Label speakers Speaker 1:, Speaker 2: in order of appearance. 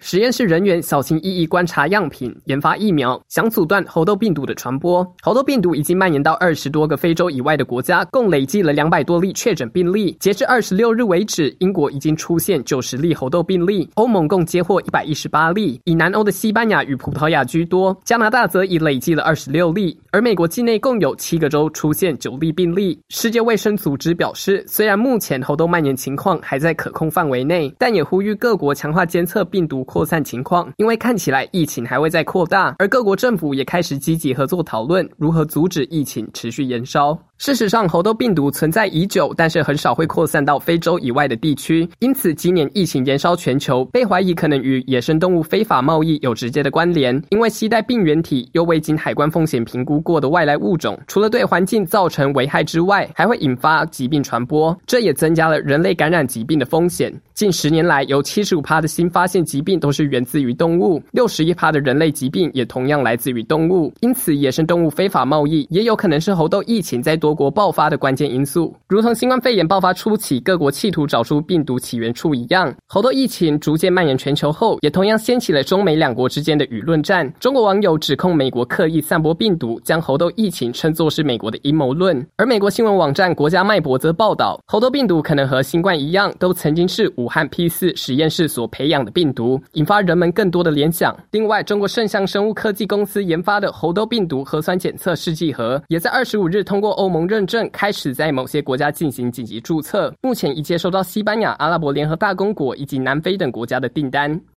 Speaker 1: 实验室人员小心翼翼观察样品，研发疫苗，想阻断猴痘病毒的传播。猴痘病毒已经蔓延到二十多个非洲以外的国家，共累计了两百多例确诊病例。截至二十六日为止，英国已经出现九十例猴痘病例，欧盟共接获一百一十八例，以南欧的西班牙与葡萄牙居多，加拿大则已累计了二十六例。而美国境内共有七个州出现九例病例。世界卫生组织表示，虽然目前猴痘蔓延情况还在可控范围内，但也呼吁各国强化监测病毒扩散情况，因为看起来疫情还会再扩大，而各国政府也开始积极合作讨论如何阻止疫情持续延烧。事实上，猴痘病毒存在已久，但是很少会扩散到非洲以外的地区。因此，今年疫情延烧全球，被怀疑可能与野生动物非法贸易有直接的关联。因为携带病原体又未经海关风险评估过的外来物种，除了对环境造成危害之外，还会引发疾病传播，这也增加了人类感染疾病的风险。近十年来，有七十五趴的新发现疾病都是源自于动物，六十一趴的人类疾病也同样来自于动物。因此，野生动物非法贸易也有可能是猴痘疫情在多。多国爆发的关键因素，如同新冠肺炎爆发初期，各国企图找出病毒起源处一样，猴痘疫情逐渐蔓延全球后，也同样掀起了中美两国之间的舆论战。中国网友指控美国刻意散播病毒，将猴痘疫情称作是美国的阴谋论。而美国新闻网站国家脉搏则报道，猴痘病毒可能和新冠一样，都曾经是武汉 P 四实验室所培养的病毒，引发人们更多的联想。另外，中国圣象生物科技公司研发的猴痘病毒核酸检测试剂盒，也在二十五日通过欧盟从。认证开始在某些国家进行紧急注册，目前已接收到西班牙、阿拉伯联合大公国以及南非等国家的订单。